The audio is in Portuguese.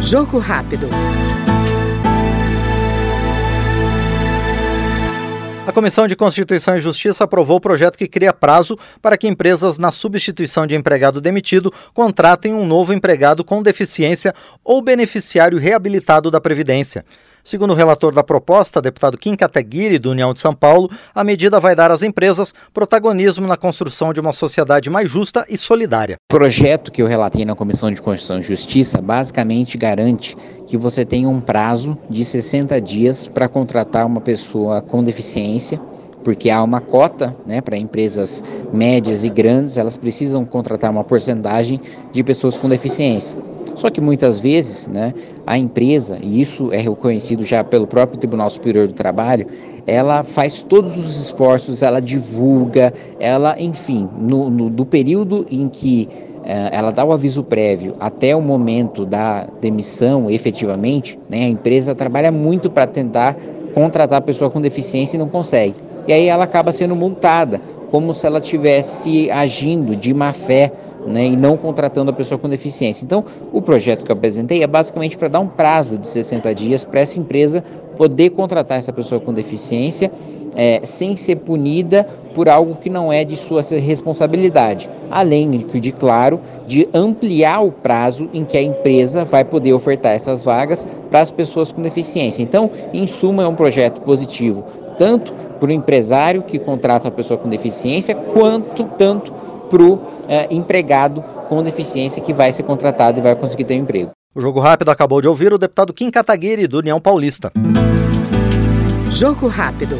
Jogo rápido. A Comissão de Constituição e Justiça aprovou o projeto que cria prazo para que empresas, na substituição de empregado demitido, contratem um novo empregado com deficiência ou beneficiário reabilitado da Previdência. Segundo o relator da proposta, deputado Kim Kataguiri, do União de São Paulo, a medida vai dar às empresas protagonismo na construção de uma sociedade mais justa e solidária. O projeto que eu relatei na Comissão de Constituição e Justiça basicamente garante que você tenha um prazo de 60 dias para contratar uma pessoa com deficiência porque há uma cota né, para empresas médias e grandes, elas precisam contratar uma porcentagem de pessoas com deficiência. Só que muitas vezes né, a empresa, e isso é reconhecido já pelo próprio Tribunal Superior do Trabalho, ela faz todos os esforços, ela divulga, ela, enfim, no, no do período em que eh, ela dá o aviso prévio até o momento da demissão, efetivamente, né, a empresa trabalha muito para tentar contratar a pessoa com deficiência e não consegue. E aí ela acaba sendo multada, como se ela estivesse agindo de má fé né, e não contratando a pessoa com deficiência. Então, o projeto que eu apresentei é basicamente para dar um prazo de 60 dias para essa empresa poder contratar essa pessoa com deficiência é, sem ser punida por algo que não é de sua responsabilidade. Além de, claro, de ampliar o prazo em que a empresa vai poder ofertar essas vagas para as pessoas com deficiência. Então, em suma, é um projeto positivo, tanto para o empresário que contrata uma pessoa com deficiência, quanto tanto para o é, empregado com deficiência que vai ser contratado e vai conseguir ter um emprego. O Jogo Rápido acabou de ouvir o deputado Kim Kataguiri, do União Paulista. Jogo Rápido.